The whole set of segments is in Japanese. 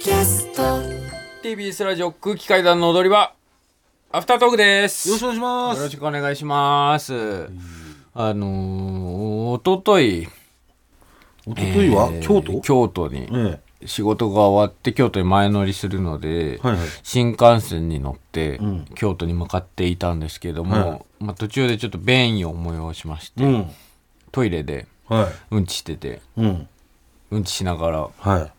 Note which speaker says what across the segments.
Speaker 1: キャスト。
Speaker 2: TBS ラジオ空気階段の踊り場。アフタートークです。
Speaker 3: よろしくお願いします。
Speaker 2: よろしくお願いします。あのー、おととい。
Speaker 3: 一昨日は、
Speaker 2: えー
Speaker 3: 京都？
Speaker 2: 京都に
Speaker 3: え
Speaker 2: 仕事が終わって京都に前乗りするので、
Speaker 3: はいはい。
Speaker 2: 新幹線に乗って、
Speaker 3: ん。
Speaker 2: 京都に向かっていたんですけども、
Speaker 3: はい。
Speaker 2: まあ、途中でちょっと便意を催しまして、
Speaker 3: えうん。
Speaker 2: トイレで
Speaker 3: は
Speaker 2: うんちしてて
Speaker 3: いうん。
Speaker 2: うんちしながら
Speaker 3: はい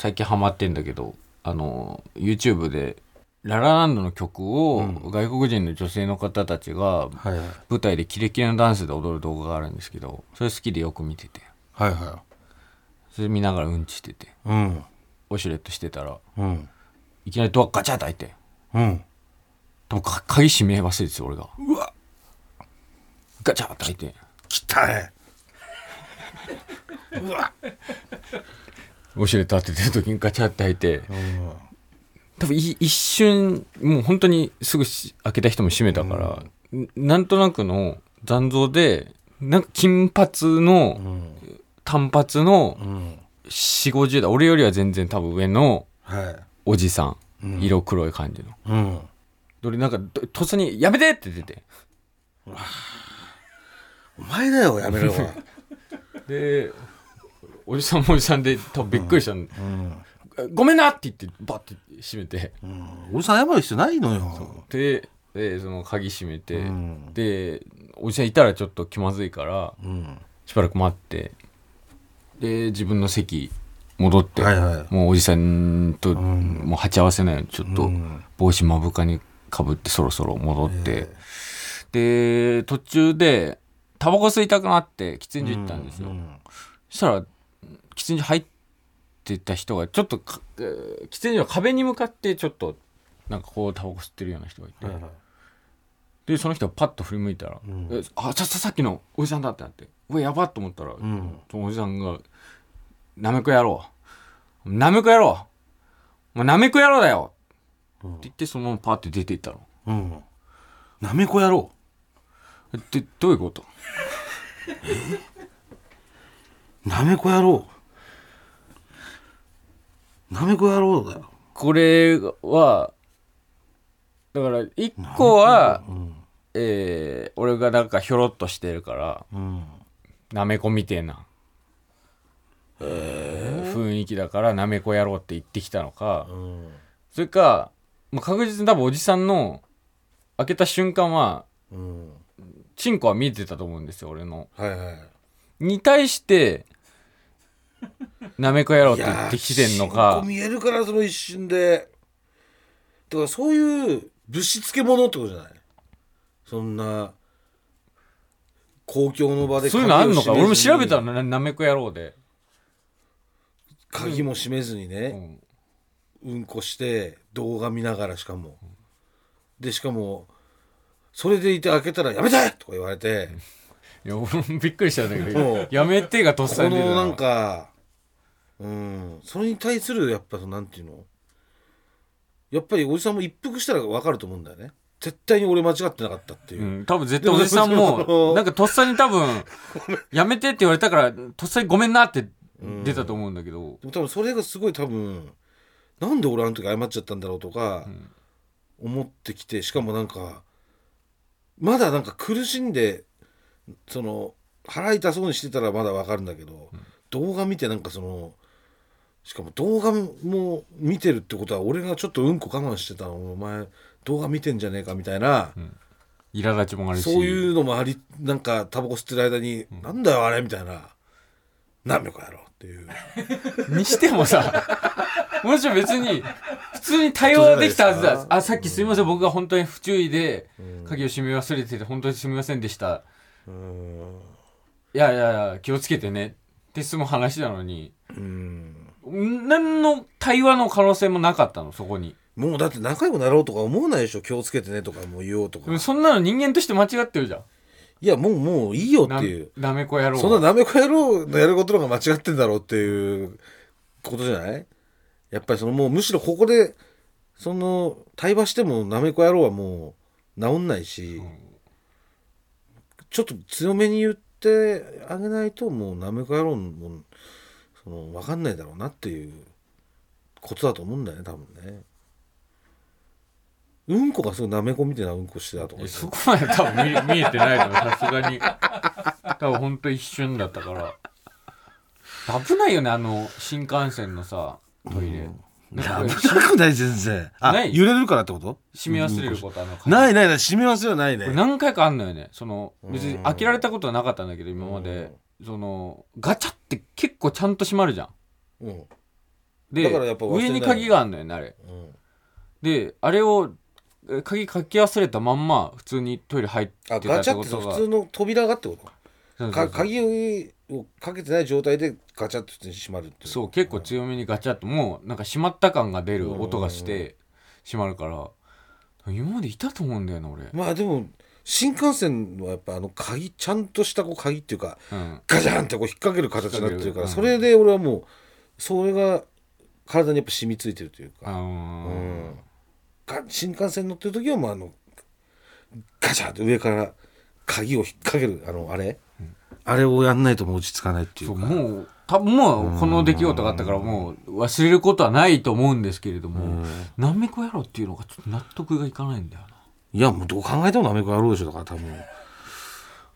Speaker 2: 最近ハマってんだけどあの YouTube でララランドの曲を外国人の女性の方たちが舞台でキレキレのダンスで踊る動画があるんですけどそれ好きでよく見てて。
Speaker 3: はいは
Speaker 2: それ見ながらうんちしてて
Speaker 3: いうん。
Speaker 2: ウォシュレットしてたら
Speaker 3: うん。
Speaker 2: いきなりドアガチャッと開いて
Speaker 3: うん。
Speaker 2: 多分か鍵閉め忘れてて俺が。
Speaker 3: うわ。
Speaker 2: ガチャッと開いて。
Speaker 3: 来たね。う わ
Speaker 2: ウォシュレット当ててる時にガチャッと開いて。
Speaker 3: うん
Speaker 2: 多分い一瞬もう本当にすぐし開けた人も閉めたから、ん。なんとなくの残像でなんか金髪の
Speaker 3: うん
Speaker 2: 短髪の
Speaker 3: うん
Speaker 2: 4 5 0代俺よりは全然多分上の
Speaker 3: はい。
Speaker 2: おじさん、
Speaker 3: うん。
Speaker 2: 色黒い感じの。
Speaker 3: うん。
Speaker 2: 俺なんかととっさに「やめて!」って出て
Speaker 3: お前だよやめろ。よ
Speaker 2: でおじさんもおじさんで多分びっくりした。の、
Speaker 3: うん。
Speaker 2: ごめんな!」って言ってバッて閉めて。
Speaker 3: うん。おじさん謝る必要ないのよ。
Speaker 2: ででその鍵閉めて、
Speaker 3: うん。
Speaker 2: でおじさんいたらちょっと気まずいから
Speaker 3: うん。
Speaker 2: しばらく待って。で自分の席戻って、
Speaker 3: はいはい。
Speaker 2: もうおじさんと、
Speaker 3: ん。
Speaker 2: もう鉢合わせないようにちょっと
Speaker 3: うん。
Speaker 2: 帽子目深にかぶってそろそろ戻って、で途中でタバコ吸いたくなって喫煙所行ったんですよ、
Speaker 3: うん。
Speaker 2: そしたら喫煙所入ってた人がちょっとか、えー喫煙所の壁に向かってちょっとなんかこうタバコ吸ってるような人がいて、
Speaker 3: はいはい
Speaker 2: でその人がパッと振り向いたら「
Speaker 3: ん
Speaker 2: あささっきのおじさんだ」ってなってうわやばっと思ったら、
Speaker 3: ん
Speaker 2: そのおじさんが「なめこ野郎なめこ野郎もうなめこ野郎だよ!」って言ってそのままパッて出ていったの。
Speaker 3: うんなめこ野郎
Speaker 2: でどういうこと
Speaker 3: なめこ野郎なめこ野郎だよ。
Speaker 2: これはだから一個は、
Speaker 3: うん。
Speaker 2: えー俺がなんかひょろっとしてるから
Speaker 3: うん。
Speaker 2: なめこみてえな、雰囲気だからなめこ野郎って言ってきたのか、
Speaker 3: うん。
Speaker 2: それか、まあ、確実に多分おじさんの開けた瞬間は
Speaker 3: うん。
Speaker 2: チンコは見えてたと思うんですよ俺の。
Speaker 3: はいはい。
Speaker 2: に対してなめこ野郎って言ってきてんのか。
Speaker 3: 見えるからその一瞬で。だからそういうぶしつけ者ってことじゃない？そんな公共の場で
Speaker 2: そういうのあんのか？俺も調べた
Speaker 3: の
Speaker 2: のななめこ野郎で。
Speaker 3: 鍵も閉めずに
Speaker 2: う
Speaker 3: ね、
Speaker 2: ん。
Speaker 3: うん、こして動画見ながらしかも。でしかもそれでいて開けたら「やめて!」とか言われて
Speaker 2: い やびっくりしたんだけ
Speaker 3: も
Speaker 2: ど
Speaker 3: う。
Speaker 2: やめてがとっ
Speaker 3: こ
Speaker 2: さに出てた
Speaker 3: のなんかうんそれに対するやっぱなんていうの？やっぱりおじさんも一服したら分かると思うんだよね。絶対に俺間違ってなかったっていう。う、
Speaker 2: ん、多分絶対おじさん
Speaker 3: でも
Speaker 2: も、なんかとっさに多分、やめてって言われたから、とっさにごめんなって出たと思うんだけど、
Speaker 3: でも多分それがすごい多分なんで俺あの時謝っちゃったんだろうとか思ってきてしかもなんかまだなんか苦しんでその腹痛そうにしてたらまだわかるんだけど、動画見てなんかそのしかも動画も見てるってことは俺がちょっとうんこ我慢してたのお前動画見てんじゃねえかみたいな、
Speaker 2: 苛立ちもあるし。
Speaker 3: そういうのもありなんかタバコ吸ってる間に、なんだよあれみたいな何秒かやろうっていう
Speaker 2: にしてもさ、もちろん別に、普通に対応できたはずだ。あ、さっきすみません、僕が本当に不注意で、鍵を閉め忘れてて、本当にすみませんでした。
Speaker 3: うん。
Speaker 2: いやいやいや、気をつけてね。って済む話なのに、
Speaker 3: うん。
Speaker 2: 何の対話の可能性もなかったのそこに。
Speaker 3: もうだって仲良くなろうとか思わないでしょ。気をつけてねとかもう言おうとか。
Speaker 2: そんなの人間として間違ってるじゃん。
Speaker 3: いやもうもういいよって
Speaker 2: な
Speaker 3: いう。
Speaker 2: なめこ野郎は。
Speaker 3: そんななめこ野郎のやることの方が間違ってんだろうっていうことじゃない？やっぱりそのもうむしろここでその対話してもなめこ野郎はもう治んないし、ちょっと強めに言ってあげないともうなめこ野郎もその分かんないだろうなっていうことだと思うんだよね多分ね。うんこがすごいなめこみたいなうんこしてたとか
Speaker 2: えそこまで多分見 見えてないのさすがに。多分ほんと一瞬だったから。危ないよねあの新幹線のさトイレ、なんか
Speaker 3: 危なくない全然。あ
Speaker 2: ない。
Speaker 3: 揺れるからってこと？
Speaker 2: 閉め忘れることあの
Speaker 3: ないないない閉め忘れはないね。
Speaker 2: これ何回かあんのよね。その別に開けられたことはなかったんだけど今まで。そのガチャって結構ちゃんと閉まるじゃん。
Speaker 3: うん。
Speaker 2: で
Speaker 3: だからやっぱ忘れない。
Speaker 2: 上に鍵があんのよねあれ。
Speaker 3: うん。
Speaker 2: であれをえ鍵かけ忘れたまんま普通にトイレ入ってた
Speaker 3: あガチャって普通の扉がってこと？
Speaker 2: そうそうそう。
Speaker 3: か鍵をかけてない状態でガチャって普通に閉まるって
Speaker 2: そう結構強めにガチャッともうなんか閉まった感が出る音がして閉まるから今までいたと思うんだよな俺、
Speaker 3: まあでも新幹線はやっぱあの鍵ちゃんとしたこう鍵っていうか
Speaker 2: うん、
Speaker 3: ガチャンってこう引っ掛ける形になってるから、それで俺はもうそれが体にやっぱ染みついてるというか、う
Speaker 2: ー。
Speaker 3: ん、が新幹線乗ってる時はもうあのガチャって上から鍵を引っ掛けるあのあれ、あれをやんないともう落ち着かないってい
Speaker 2: そう
Speaker 3: うか
Speaker 2: もう多分もうこの出来事があったからもう忘れることはないと思うんですけれどもなめこ野郎っていうのがちょっと納得がいかないんだよな。い
Speaker 3: やもうどう考えてもなめこ野郎でしょだから多分。だか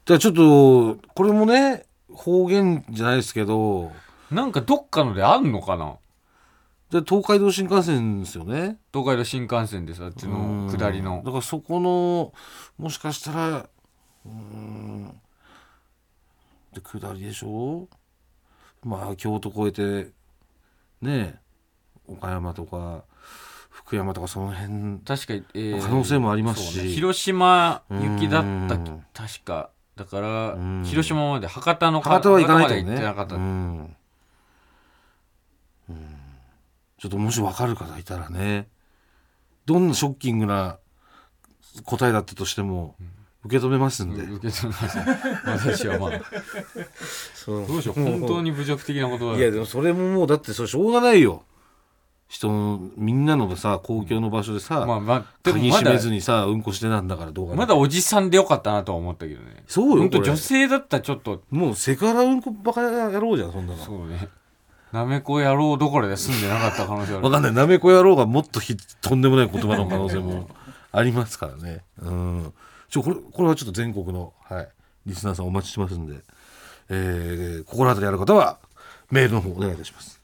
Speaker 3: らちょっとこれもね方言じゃないですけど。
Speaker 2: なんかどっかのであんのかな？
Speaker 3: で東海道新幹線ですよね。
Speaker 2: 東海道新幹線でさあっちの下りの。
Speaker 3: だからそこのもしかしたらうんで下りでしょ？まあ京都越えてね岡山とか福山とかその辺
Speaker 2: 確かに、えー
Speaker 3: 可能性もありますし。
Speaker 2: ね。広島行きだった
Speaker 3: うん。
Speaker 2: 確か。だから
Speaker 3: うん。
Speaker 2: 広島まで博多の
Speaker 3: 博多は行かないとね。
Speaker 2: ってなかった、
Speaker 3: うん。うん。ちょっともし分かる方いたらね。どんなショッキングな答えだったとしても受け止めますんで、
Speaker 2: 受け止めます。私はまあ。
Speaker 3: そう。
Speaker 2: どうしよう。本当に侮辱的なことだ。
Speaker 3: いやでもそれももうだってそれしょうがないよ。人のみんなのさ公共の場所でさ、
Speaker 2: まあまあでもまだ
Speaker 3: 鍵閉めずにさうんこしてなんだからどうか
Speaker 2: まだおじさんでよかったなとは思ったけどね。
Speaker 3: そうよ
Speaker 2: 本当女性だったらちょっと。
Speaker 3: もうセクハラうんこバカやろうじゃんそんなの。
Speaker 2: そうね。なめこ野郎どころで住んでなかった可能性ある。
Speaker 3: わかんない。なめこ野郎がもっとひとんでもない言葉の可能性もありますからね。うんちょこれこれはちょっと全国の、はい、リスナーさんお待ちしてますんで、えー、心当たりある方はメールの方お願いいたします。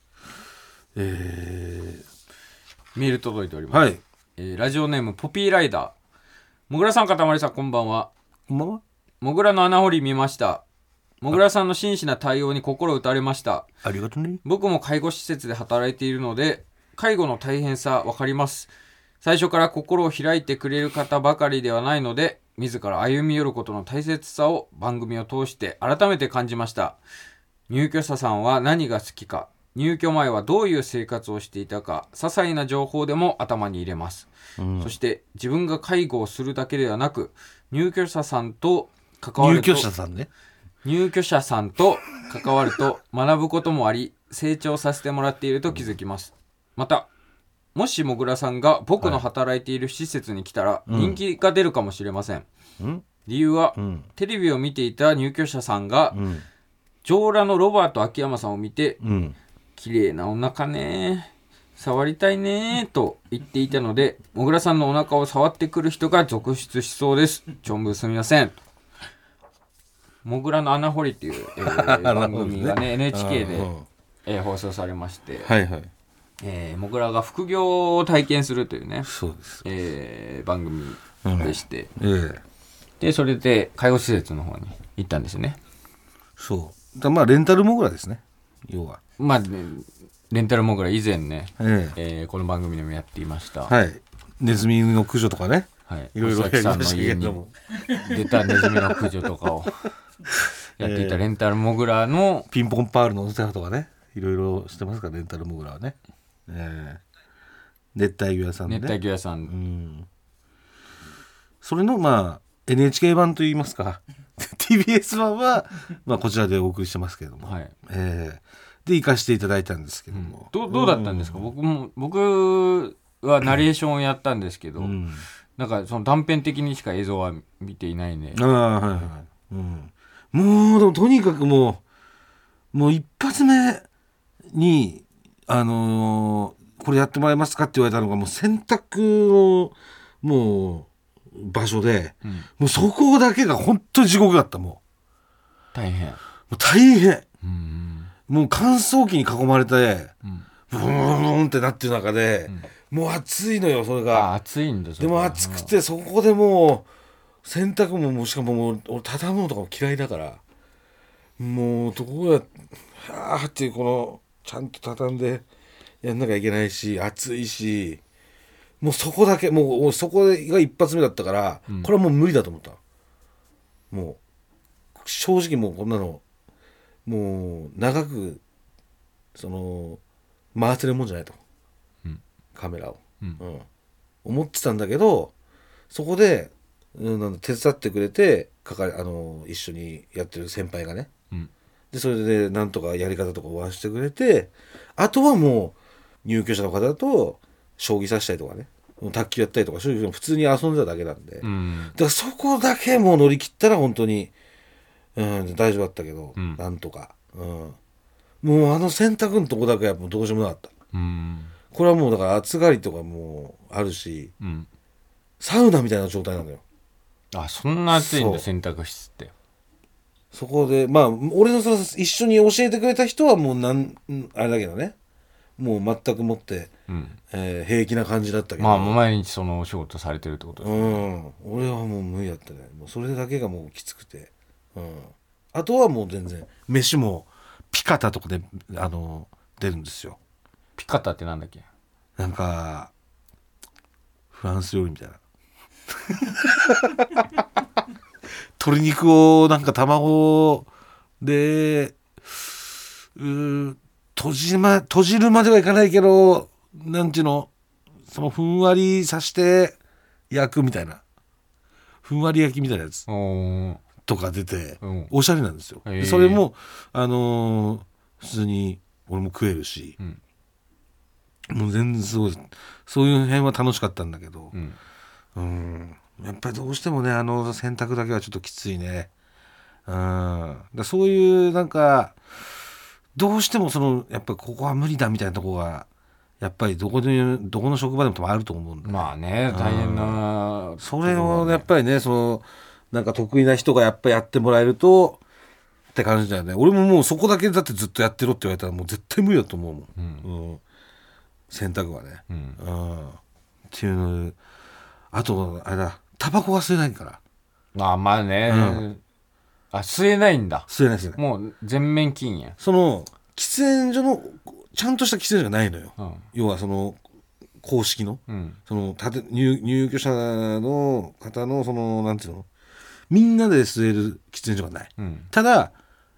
Speaker 3: え
Speaker 2: メール届いており
Speaker 3: ー、
Speaker 2: ます、
Speaker 3: はい。
Speaker 2: えーラジオネームポピーライダー。もぐらさんかたまりさんこんばんは。
Speaker 3: こんばんは。
Speaker 2: もぐらの穴掘り見ました。もぐらさんの真摯な対応に心打たれました。
Speaker 3: ありがとうね。
Speaker 2: 僕も介護施設で働いているので介護の大変さわかります。最初から心を開いてくれる方ばかりではないので自ら歩み寄ることの大切さを番組を通して改めて感じました。入居者さんは何が好きか。入居前はどういう生活をしていたか。些細な情報でも頭に入れます、そして自分が介護をするだけではなく入居者さんと関わると
Speaker 3: 入居者さんね。
Speaker 2: 入居者さんと関わると学ぶこともあり成長させてもらっていると気づきます。またもしもぐらさんが僕の働いている施設に来たら人気が出るかもしれません、
Speaker 3: うん？
Speaker 2: 理由は、
Speaker 3: うん。
Speaker 2: テレビを見ていた入居者さんが、
Speaker 3: うん。
Speaker 2: 上裸のロバート秋山さんを見て
Speaker 3: うん。
Speaker 2: 綺麗なお腹ね触りたいねと言っていたのでもぐらさんのお腹を触ってくる人が続出しそうです。ちょんぶすみません。もぐらの穴掘りっていう、えー 番組がね NHK で、
Speaker 3: うん。
Speaker 2: えー放送されまして、
Speaker 3: はいはい
Speaker 2: えーもぐらが副業を体験するというね、
Speaker 3: そうです。
Speaker 2: えー番組でして、
Speaker 3: ええ。
Speaker 2: でそれで介護施設の方に行ったんですよね。
Speaker 3: そう。だまあレンタルモグラですね。要は。
Speaker 2: まあ、ね、レンタルもぐら以前ね、
Speaker 3: ええ。
Speaker 2: えーこの番組でもやっていました、
Speaker 3: はい。ネズミの駆除とかね。
Speaker 2: はい、
Speaker 3: いろいろやりましたけ
Speaker 2: 家に
Speaker 3: れども
Speaker 2: 出たネズミの駆除とかを やっていたレンタルモグラの、
Speaker 3: ピンポンパールのお世話とかね。いろいろしてますからレンタルモグラはね、えー熱帯魚屋さんで、ね、
Speaker 2: 熱帯魚屋さん、
Speaker 3: うん。それのまあ NHK 版といいますか。TBS 版は、まあ、こちらでお送りしてますけれども、
Speaker 2: はい。
Speaker 3: えーで行かせていただいたんですけども、
Speaker 2: どうどうだったんですか、僕も僕はナレーションをやったんですけど、
Speaker 3: うん。
Speaker 2: なんかその断片的にしか映像は見ていないんで、
Speaker 3: ああはいはい、うん、もうでもとにかくもうもう一発目にあのーこれやってもらえますかって言われたのがもう洗濯のもう場所で、
Speaker 2: うん。
Speaker 3: もうそこだけが本当に地獄だったも
Speaker 2: 大変。
Speaker 3: うもう大変。
Speaker 2: うん
Speaker 3: もう乾燥機に囲まれて
Speaker 2: うん。
Speaker 3: ブーンってなってる中で、もう暑いのよそれが。
Speaker 2: あ暑いんだそれ。
Speaker 3: でも暑くてそこでもう洗濯ももうしかももう俺畳むのとかも嫌いだからもうどうやっあーっていうこのちゃんと畳んでやんなきゃいけないし暑いしもうそこだけもうそこが一発目だったから、
Speaker 2: うん。
Speaker 3: これはもう無理だと思ったもう正直もうこんなのもう長くその回せるもんじゃないと、
Speaker 2: うん。
Speaker 3: カメラを。
Speaker 2: うん。
Speaker 3: うん、思ってたんだけどそこで、うん、手伝ってくれてかかあの一緒にやってる先輩がね。
Speaker 2: うん
Speaker 3: でそれでなんとかやり方とかお話してくれてあとはもう入居者の方だと将棋指したりとかね。卓球やったりとかそういうの普通に遊んでただけなんで、だか
Speaker 2: うん
Speaker 3: らそこだけもう乗り切ったら本当に、うん、大丈夫だったけど、
Speaker 2: うん
Speaker 3: なんとか、うん、もうあの洗濯のとこだけはもうどうしようもなかった。
Speaker 2: うん。
Speaker 3: これはもうだから暑がりとかもあるし
Speaker 2: うん。
Speaker 3: サウナみたいな状態なのよ。
Speaker 2: あそんな暑いんだ洗濯室って
Speaker 3: そこでまあ俺のその一緒に教えてくれた人はもうなんんあれだけどね。もう全くもって、
Speaker 2: うん。
Speaker 3: えー平気な感じだったけど。
Speaker 2: まあもう毎日そのお仕事されてるってことです
Speaker 3: う
Speaker 2: ね
Speaker 3: ん。俺はもう無理だったね。もうそれだけがもうきつくて、うん、あとはもう全然飯もピカタとかであの出るんですよ。
Speaker 2: ピカタってなんだっけ？
Speaker 3: なんかフランス料理みたいな 鶏肉をなんか卵でうー閉じ,、ま、閉じるまではいかないけどなんていうのそのふんわりさして焼くみたいな。ふんわり焼きみたいなやつ。とか出て、
Speaker 2: うん。
Speaker 3: おしゃれなんですよ、それもあのー普通に俺も食えるし、
Speaker 2: うん。
Speaker 3: もう全然すごいそういう辺は楽しかったんだけど。
Speaker 2: うん。
Speaker 3: うんやっぱりどうしてもねあの選択だけはちょっときついね。うん。だそういうなんかどうしてもそのやっぱりここは無理だみたいなとこがやっぱりどこでどこの職場でもあると思うんだよ
Speaker 2: まあね大変な
Speaker 3: それをやっぱりねそのなんか得意な人がやっぱやってもらえるとって感じだよね。俺ももうそこだけだってずっとやってろって言われたらもう絶対無理だと思うもん、
Speaker 2: うん。
Speaker 3: うん。選択はね、
Speaker 2: うん。
Speaker 3: うん、っていうのあとあれだタバコが吸えないから。
Speaker 2: まあまあね、
Speaker 3: うん。
Speaker 2: あ吸えないんだ。
Speaker 3: 吸えないですね
Speaker 2: もう全面禁煙。
Speaker 3: その喫煙所のちゃんとした喫煙所がないのよ、
Speaker 2: うん。
Speaker 3: 要はその公式の。
Speaker 2: うん。
Speaker 3: その入入居者の方のそのなんていうの？みんなで吸える喫煙所がない。
Speaker 2: うん。
Speaker 3: ただ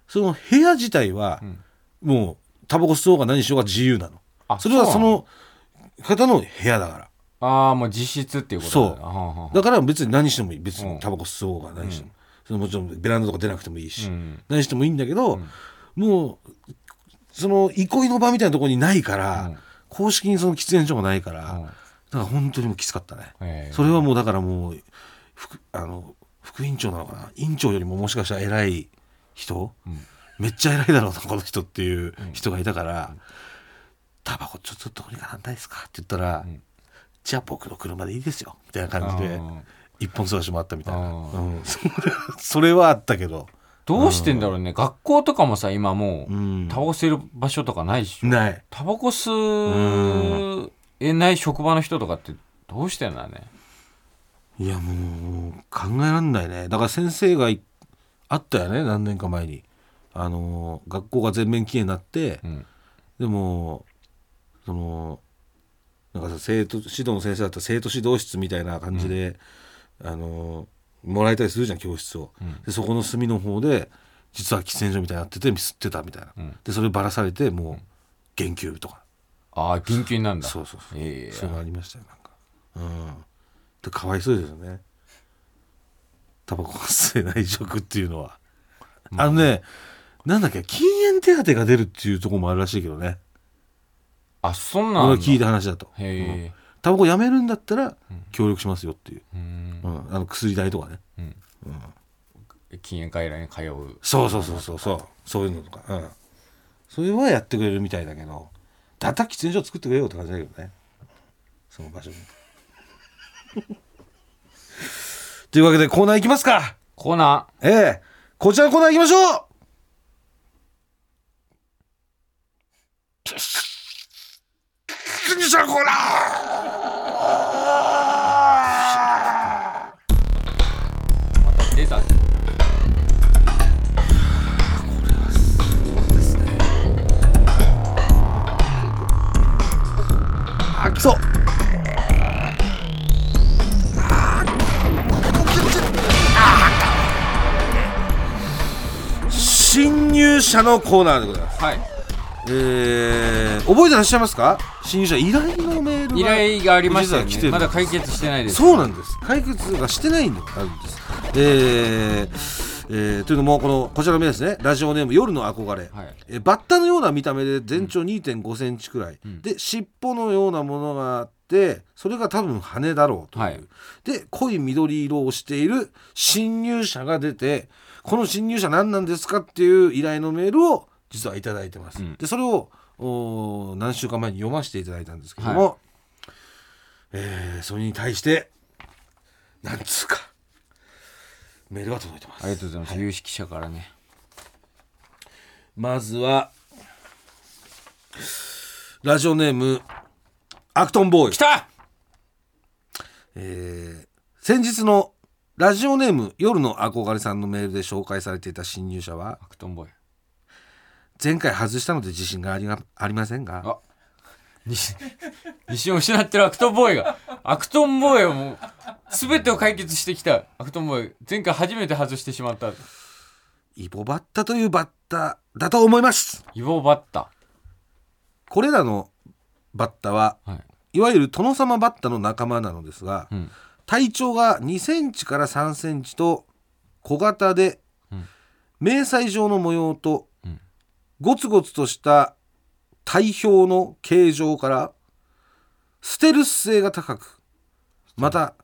Speaker 3: その部屋自体は
Speaker 2: うん。
Speaker 3: もうタバコ吸おうが何しようが自由なの。
Speaker 2: あ
Speaker 3: それは
Speaker 2: その。
Speaker 3: 方の部屋だから
Speaker 2: ああもう実質っていうこと
Speaker 3: そう。
Speaker 2: だはあはあ
Speaker 3: だから別に何してもいい。別
Speaker 2: うん。
Speaker 3: にタバコ吸おうが何しても、そのもちろんベランダとか出なくてもいいし、
Speaker 2: うん。
Speaker 3: 何してもいいんだけど、もうその憩いの場みたいなところにないから、
Speaker 2: うん。
Speaker 3: 公式にその喫煙所がないから、
Speaker 2: うん。
Speaker 3: だから本当にもうきつかったね、それはもうだからもう副あの副院長なのかな？院長よりももしかしたら偉い人、
Speaker 2: うん。
Speaker 3: めっちゃ偉いだろうなこの人っていう人がいたから「タバコちょっとどうにかなんないですか?」って言ったら「
Speaker 2: ん
Speaker 3: じゃあ僕の車でいいですよ」みたいな感じで一本探しもあったみたいな、うん、それはあったけど、
Speaker 2: どうしてんだろうね。学校とかもさ今も
Speaker 3: う、
Speaker 2: うん。タバコ吸える場所とかないし
Speaker 3: ない。
Speaker 2: タバコ吸えない職場の人とかってどうしてんだね。
Speaker 3: いやもう考えられないね。だから先生がいあったよね何年か前に。あの学校が全面禁煙になって、
Speaker 2: うん。
Speaker 3: でもそのなんかさ生徒指導の先生だったら生徒指導室みたいな感じで、あのもらえたりするじゃん教室を、
Speaker 2: うん。
Speaker 3: でそこの隅の方で実は喫煙所みたいになっててミスってたみたいな、
Speaker 2: うん。
Speaker 3: でそればらされてもう減給とか、
Speaker 2: ああ緊急なんだ。
Speaker 3: そうそうそう、
Speaker 2: ええ。
Speaker 3: そういうのありましたよなんか。うん。でかわいそうですよね。タバコが吸えない職っていうのは、あのねなんだっけ禁煙手当が出るっていうところもあるらしいけどね
Speaker 2: あそんなん
Speaker 3: 聞いた話だと。
Speaker 2: へえ。
Speaker 3: タバコやめるんだったら協力しますよっていう、
Speaker 2: うん。
Speaker 3: うん、あの薬代とかね。
Speaker 2: 禁煙外来に通う。
Speaker 3: そうそうそうそうそう。そういうのとか、うん、それはやってくれるみたいだけどだったら喫煙所作ってくれよって感じだけどね。その場所に。というわけでコーナー行きますか。
Speaker 2: コーナ
Speaker 3: ええ。こちらのコーナー行きましょう喫煙者コー。ナー
Speaker 2: ーまた出た
Speaker 3: あきそう新入社のコーナーでございます。
Speaker 2: はい
Speaker 3: えー、覚えてらっしゃいますか？新入社依頼のメールが
Speaker 2: 依頼がありましたよね。まだ解決してないです。
Speaker 3: そうなんです。解決がしてないんであるんです。えーえーというのもこのこちらのメールですね。ラジオネーム夜の憧れ、
Speaker 2: はい。
Speaker 3: えーバッタのような見た目で全長2 5センチくらい、
Speaker 2: ん。
Speaker 3: で尻尾のようなものがあってそれが多分羽だろうという、
Speaker 2: はい。
Speaker 3: で濃い緑色をしている侵入者が出てこの侵入者何なんですかっていう依頼のメールを実はいただいてます、
Speaker 2: うん。
Speaker 3: でそれをおー何週間前に読ませていただいたんですけども、
Speaker 2: は
Speaker 3: えーそれに対してなんつうかメールが届いてます。
Speaker 2: ありがとうございます、有識者からね。
Speaker 3: まずはラジオネームアクトンボーイ。
Speaker 2: 来た！
Speaker 3: えー先日のラジオネーム夜の憧れさんのメールで紹介されていた新入社は
Speaker 2: アクトンボーイ
Speaker 3: 前回外したので自信がありがありませんが。
Speaker 2: あ。自 自信を失ってるアクトンボーイが。アクトンボーイはもう全てを解決してきた。アクトンボーイ前回初めて外してしまった。
Speaker 3: イボバッタというバッタだと思います。
Speaker 2: イボバッタ。
Speaker 3: これらのバッタは
Speaker 2: はい。
Speaker 3: いわゆる殿様バッタの仲間なのですが、
Speaker 2: うん。
Speaker 3: 体長が2センチから3センチと小型で、
Speaker 2: うん。
Speaker 3: 迷彩状の模様と、
Speaker 2: うん
Speaker 3: ゴツゴツとした体表の形状からステルス性が高くまた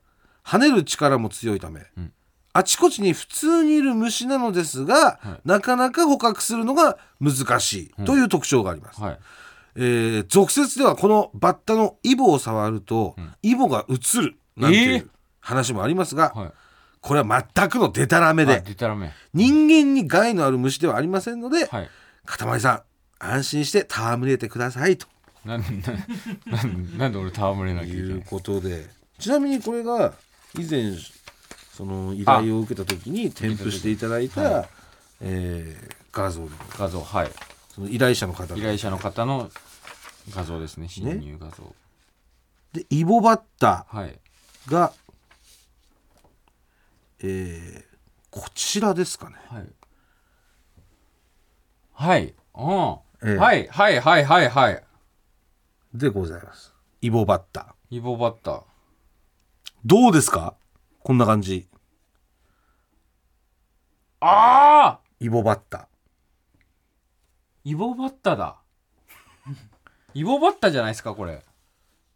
Speaker 3: 跳ねる力も強いため、
Speaker 2: うん。
Speaker 3: あちこちに普通にいる虫なのですが、
Speaker 2: はい。
Speaker 3: なかなか捕獲するのが難しいという特徴があります。
Speaker 2: はい。
Speaker 3: えー俗説ではこのバッタのイボを触ると、
Speaker 2: ん。
Speaker 3: イボが映るなんてい
Speaker 2: え
Speaker 3: う話もありますが、
Speaker 2: はい。
Speaker 3: これは全くのデタラメで、
Speaker 2: あでたらめ。
Speaker 3: 人間に害のある虫ではありませんので、
Speaker 2: はい
Speaker 3: かたまりさん安心して戯れてくださいと。
Speaker 2: なんななんなんで俺戯れなきゃいけ
Speaker 3: いう
Speaker 2: ない
Speaker 3: ことで。ちなみにこれが以前その依頼を受けた時に添付していただいた、
Speaker 2: は
Speaker 3: えー画像で
Speaker 2: 画像はい。
Speaker 3: その依頼者の方
Speaker 2: 依頼者の方の画像ですね。侵入画像、
Speaker 3: でイボバッタ
Speaker 2: はい。
Speaker 3: が、えーこちらですかね。
Speaker 2: はいはい。うん、
Speaker 3: ええ。
Speaker 2: はいはいはいはいはい。
Speaker 3: でございます。イボバッタ。
Speaker 2: イボバッタ。
Speaker 3: どうですか？こんな感じ。
Speaker 2: ああ
Speaker 3: イボバッタ。
Speaker 2: イボバッタだ。イボバッタじゃないですかこれ。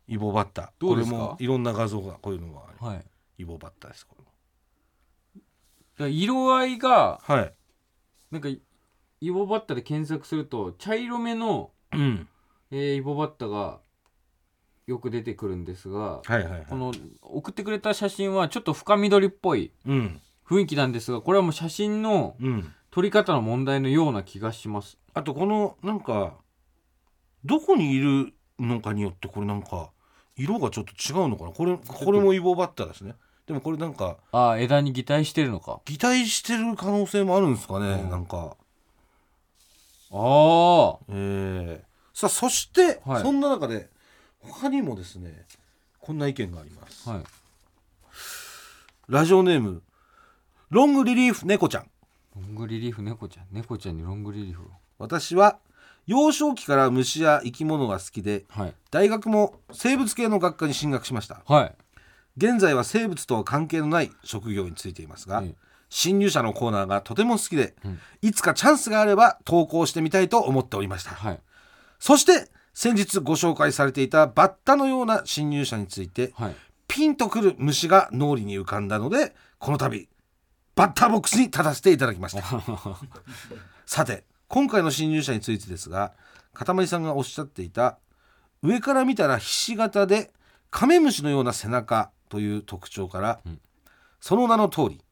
Speaker 3: イボバッタ。
Speaker 2: どうですか？
Speaker 3: これもいろんな画像がこういうのがある。
Speaker 2: はい。
Speaker 3: イボバッタですこれ
Speaker 2: 色合いが
Speaker 3: はい。
Speaker 2: なんかイボバッタで検索すると茶色めの、
Speaker 3: うん。
Speaker 2: えーイボバッタがよく出てくるんですが
Speaker 3: はいはいはい。
Speaker 2: この送ってくれた写真はちょっと深緑っぽい
Speaker 3: うん。
Speaker 2: 雰囲気なんですがこれはもう写真の
Speaker 3: うん。
Speaker 2: 撮り方の問題のような気がします。
Speaker 3: あとこのなんかどこにいるのかによってこれなんか色がちょっと違うのかな？これこれもイボバッタですね。でもこれなんか
Speaker 2: ああ枝に擬態してるのか。
Speaker 3: 擬態してる可能性もあるんですかね、
Speaker 2: うん。
Speaker 3: なんか
Speaker 2: あ
Speaker 3: えー。さあそして、
Speaker 2: はい。
Speaker 3: そんな中で他にもですねこんな意見があります、
Speaker 2: あはい。
Speaker 3: ラジオネームロングリリーフ猫ちゃん。
Speaker 2: ロングリリーフ猫ちゃん？猫ちゃんにロングリリーフ
Speaker 3: 私は幼少期から虫や生き物が好きで
Speaker 2: はい。
Speaker 3: 大学も生物系の学科に進学しました。
Speaker 2: はい。
Speaker 3: 現在は生物とは関係のない職業についていますが、
Speaker 2: ええ
Speaker 3: 新入社のコーナーがとても好きで、
Speaker 2: うん。
Speaker 3: いつかチャンスがあれば投稿してみたいと思っておりました、
Speaker 2: はい。
Speaker 3: そして先日ご紹介されていたバッタのような新入社について
Speaker 2: はい。
Speaker 3: ピンとくる虫が脳裏に浮かんだのでこの度バッターボックスに立たせていただきました。さて今回の新入社についてですがかたまりさんがおっしゃっていた上から見たらひし形でカメムシのような背中という特徴から、
Speaker 2: うん。
Speaker 3: その名の通り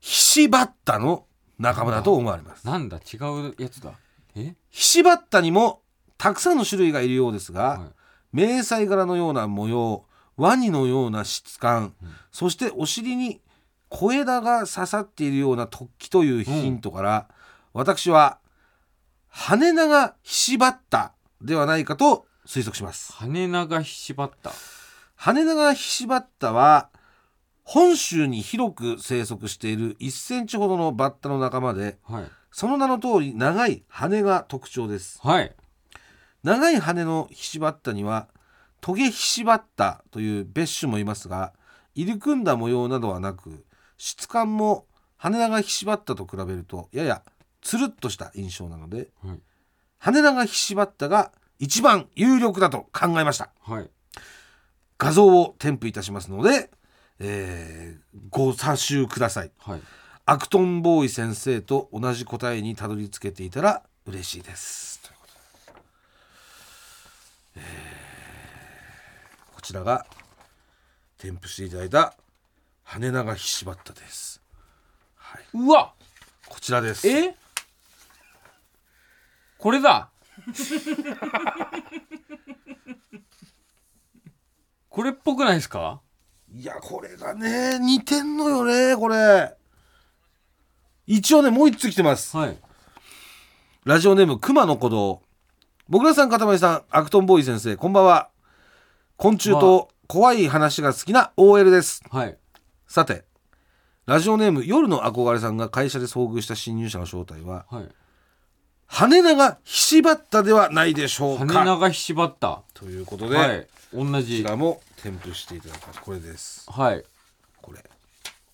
Speaker 3: ヒシバッタの仲間だと思われます。
Speaker 2: なんだ違うやつだ。え？
Speaker 3: ヒシバッタにもたくさんの種類がいるようですが、
Speaker 2: はい。
Speaker 3: 迷彩柄のような模様ワニのような質感、
Speaker 2: うん。
Speaker 3: そしてお尻に小枝が刺さっているような突起というヒントから、私は羽長ヒシバッタではないかと推測します。
Speaker 2: 羽長ひしばった。
Speaker 3: 羽長ヒシバッタは本州に広く生息している1センチほどのバッタの仲間で
Speaker 2: はい。
Speaker 3: その名の通り長い羽が特徴です。
Speaker 2: はい。
Speaker 3: 長い羽のヒシバッタにはトゲヒシバッタという別種もいますが入り組んだ模様などはなく質感も羽長ヒシバッタと比べるとややつるっとした印象なので
Speaker 2: はい。
Speaker 3: 羽長ヒシバッタが一番有力だと考えました。
Speaker 2: はい。
Speaker 3: 画像を添付いたしますので、えーご査集ください。
Speaker 2: はい。
Speaker 3: アクトンボーイ先生と同じ答えにたどり着けていたら嬉しいです。ということでえーこちらが添付していただいた羽長ひしばったです。はい、
Speaker 2: うわ。
Speaker 3: こちらです。
Speaker 2: え？これだ。これっぽくないですか？
Speaker 3: いやこれがね似てんのよねこれ。一応ねもう一つ来てます。
Speaker 2: はい
Speaker 3: ラジオネーム熊野古道。僕らさん、かたまりさん、アクトンボーイ先生、こんばんは。昆虫と怖い話が好きな OL です。
Speaker 2: はい
Speaker 3: さて、ラジオネーム夜の憧れさんが会社で遭遇した新入社の正体は、
Speaker 2: はい
Speaker 3: 羽長ひしばったではないでしょう
Speaker 2: 羽
Speaker 3: か。
Speaker 2: 長ひしばった
Speaker 3: ということで、
Speaker 2: はい同
Speaker 3: こ
Speaker 2: じ
Speaker 3: ちらも添付していただきます。これです。
Speaker 2: はい
Speaker 3: これ。こ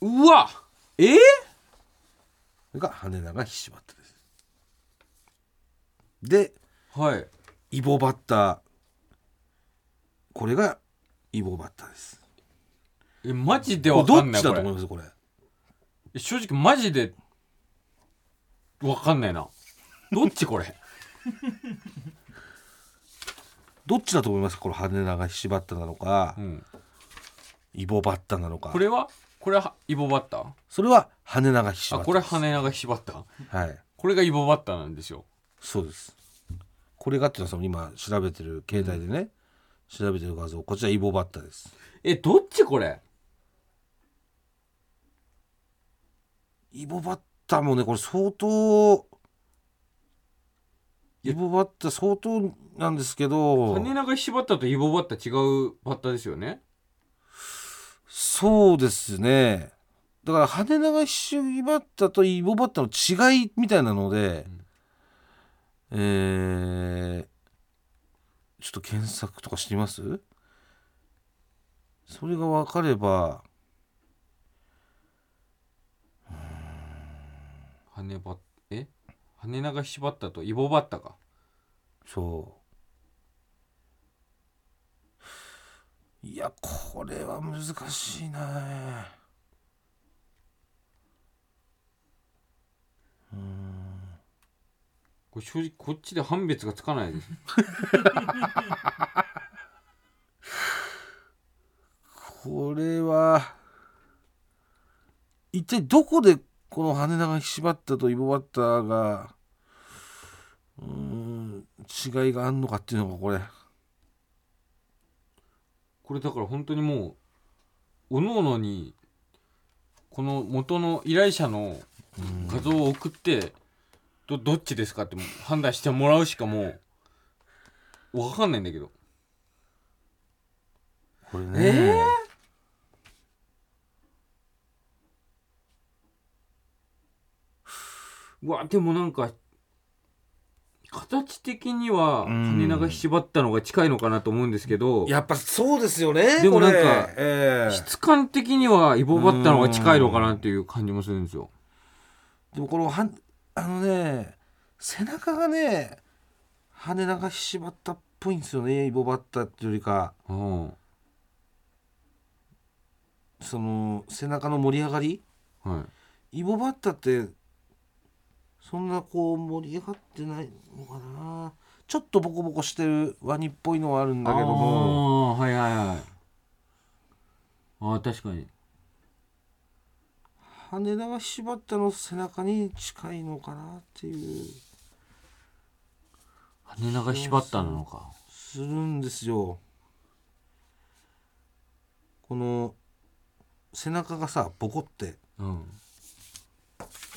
Speaker 2: うわえ？ー、
Speaker 3: れが羽長ひしばったです。で、
Speaker 2: はい
Speaker 3: イボバッター。これがイボバッターです。
Speaker 2: えマジでわかんないことれ
Speaker 3: 思います？これ。
Speaker 2: え正直マジでわかんないなどっちこれ？
Speaker 3: どっちだと思いますか？これ羽長ひしばったなのか、
Speaker 2: うん。
Speaker 3: イボバッタなのか？
Speaker 2: これは？これはイボバッタ？
Speaker 3: それは羽長ひしばった
Speaker 2: あこれ羽長ひしばった
Speaker 3: はい。
Speaker 2: これがイボバッタなんですよ
Speaker 3: そうです。これがっていうのはその今調べてる携帯でね、調べてる画像。こちらイボバッタです。
Speaker 2: えどっちこれ？
Speaker 3: イボバッタもねこれ相当イボバッタ相当なんですけど
Speaker 2: 羽長ひしばったとイボバッタ違うバッタですよね？
Speaker 3: そうですね。だから羽長ひしバッタとイボバッタの違いみたいなので、えーちょっと検索とかしてみます？それが分かれば
Speaker 2: 羽ばえ羽長ひしばったとイボバッタか。
Speaker 3: そう。いやこれは難しいな。
Speaker 2: これ正直こっちで判別がつかないです。
Speaker 3: これは一体どこでこの羽長ひしばったとイボバッターがうーん違いがあんのかっていうのがこれ。
Speaker 2: これだから本当にもうおのおのにこの元の依頼者の画像を送ってどどっちですかって判断してもらうしかもう分かんないんだけど。
Speaker 3: これね、
Speaker 2: うわでもなんか形的には
Speaker 3: うん。
Speaker 2: 羽長縛ったのが近いのかなと思うんですけど
Speaker 3: やっぱそうですよね
Speaker 2: でもなんか
Speaker 3: ええ。
Speaker 2: 質感的にはイボバッタの方が近いのかなっていう感じもするんですよ。
Speaker 3: でもこのはんあのね背中がね羽長縛ったっぽいんですよねイボバッタっていうよりか。
Speaker 2: うん
Speaker 3: その背中の盛り上がり？
Speaker 2: はい。
Speaker 3: イボバッタってそんなこう盛り上がってないのかな。ちょっとボコボコしてるワニっぽいのはあるんだけども。
Speaker 2: あーはいはいはい。あー確かに。
Speaker 3: 羽長縛ったの背中に近いのかなっていう。
Speaker 2: 羽長縛ったのか。
Speaker 3: するんですよ。この背中がさボコって。
Speaker 2: うん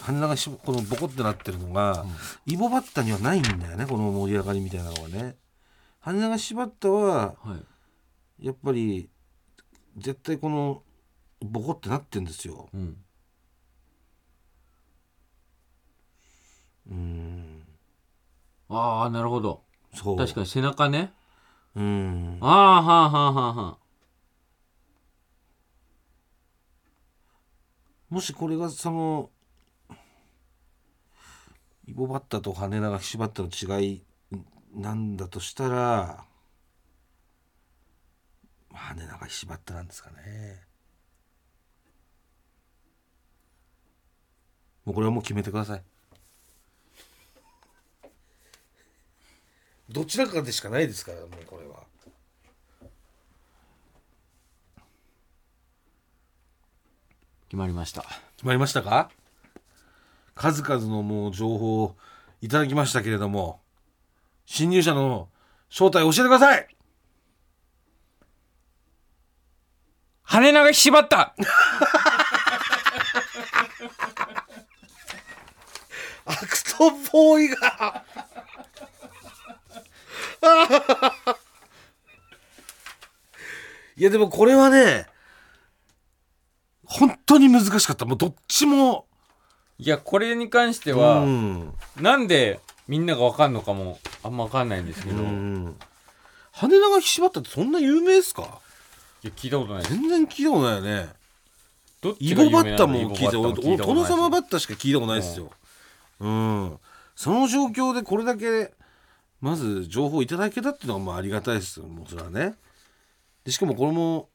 Speaker 3: 羽長しこのボコってなってるのが、イボバッタにはないんだよねこの盛り上がりみたいなのがね。羽長縛ったは
Speaker 2: はい。
Speaker 3: やっぱり絶対このボコってなってんですよ。
Speaker 2: うん。
Speaker 3: うん。
Speaker 2: ああなるほど。
Speaker 3: そう。
Speaker 2: 確かに背中ね。
Speaker 3: うん。
Speaker 2: ああはあはあはあはあ
Speaker 3: もしこれがそのイボバッタと羽長縛ったの違いなんだとしたら羽長縛ったなんですかね。もうこれはもう決めてください。どちらかでしかないですからもうこれは。
Speaker 2: 決まりました。
Speaker 3: 決まりましたか？数々のもう情報をいただきましたけれども侵入者の正体を教えてください。
Speaker 2: 羽長縛った。
Speaker 3: アクトボーイが。いやでもこれはね本当に難しかった。もうどっちも
Speaker 2: いやこれに関しては、
Speaker 3: うん。
Speaker 2: なんでみんながわかんのかもあんまわかんないんですけど、
Speaker 3: う
Speaker 2: い
Speaker 3: ん。羽長縛ったってそんな有名ですか？
Speaker 2: や聞いたことない
Speaker 3: 全然聞いたことないよね。
Speaker 2: どっ
Speaker 3: イボバッタも聞いた
Speaker 2: イボバッタも聞いたこと
Speaker 3: 殿様バッタしか聞いたことないですよ。うん。その状況でこれだけまず情報いただけたっていうのはまあありがたいですよ。もうそれはね。でしかもこれも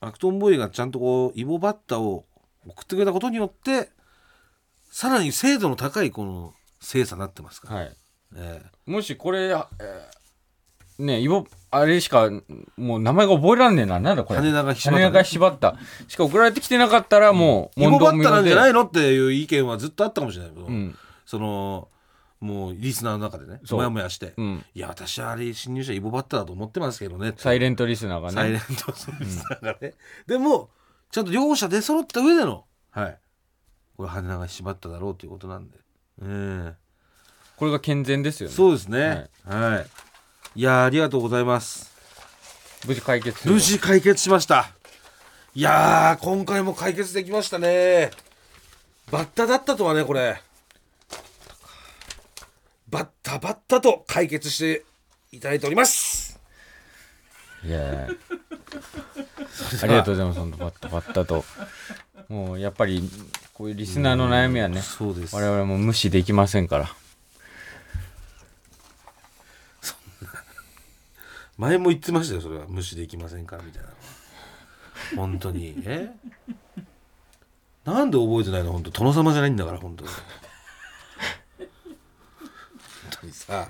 Speaker 3: アクトンボーイがちゃんとこうイボバッタを送ってくれたことによってさらに精度の高いこの精査になってますから、
Speaker 2: はい。
Speaker 3: え
Speaker 2: もしこれ、えーねイボあれしかもう名前が覚えらんねえななんだこれ。
Speaker 3: 羽長縛った
Speaker 2: 羽長縛った。しか送られてきてなかったらもう
Speaker 3: えイボバッタなんじゃない
Speaker 2: の
Speaker 3: のっていう意見はずっとあったかもしれないけど、
Speaker 2: うん。
Speaker 3: そのもうリスナーの中でね
Speaker 2: そう。
Speaker 3: もやもやして、
Speaker 2: うん。
Speaker 3: いや私はあれ侵入者イボバッタだと思ってますけどね。
Speaker 2: サイレントリスナーがね。
Speaker 3: サイレントリスナーがね、でもちゃんと両者出揃った上でのはいこれ羽長縛っただろうということなんで、え
Speaker 2: これが健全ですよ
Speaker 3: え
Speaker 2: ね。
Speaker 3: そうですね。はい、い、やーありがとうございます。
Speaker 2: 無事解決
Speaker 3: 無事解決しました。いやー今回も解決できましたね。バッタだったとはねこれ。バッタバッタと解決していただいております。
Speaker 2: いやいや ありがとうございますバッタバッタと。もうやっぱりこういうリスナーの悩みはね
Speaker 3: そうです。
Speaker 2: 我々も無視できませんから。
Speaker 3: 前も言ってましたよそれは。無視できませんからみたいな。本当に。え？なんで覚えてないの？本当殿様じゃないんだから本当に。本当にさ。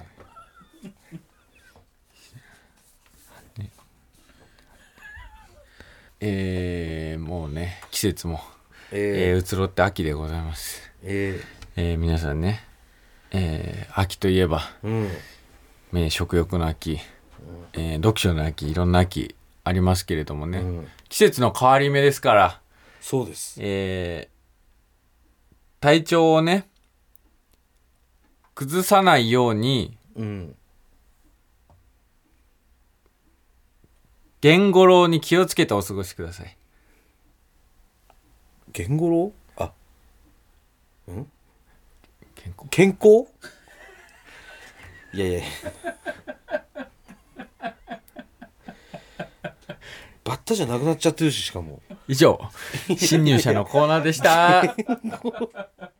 Speaker 2: えー、もうね季節も
Speaker 3: え
Speaker 2: えー、移ろって秋でございます。
Speaker 3: え
Speaker 2: えー皆さんね、えー秋といえば、
Speaker 3: えうん。
Speaker 2: えー食欲の秋、えー読書の秋いろんな秋ありますけれどもね、
Speaker 3: うん。
Speaker 2: 季節の変わり目ですから、
Speaker 3: そうです。
Speaker 2: えー体調をね崩さないように
Speaker 3: うん。
Speaker 2: 言語郎に気をつけてお過ごしください
Speaker 3: 言語郎？あ。
Speaker 2: 健康？
Speaker 3: 健康？いやいや。バッタじゃなくなっちゃってるししかも。
Speaker 2: 以上新入社のコーナーでした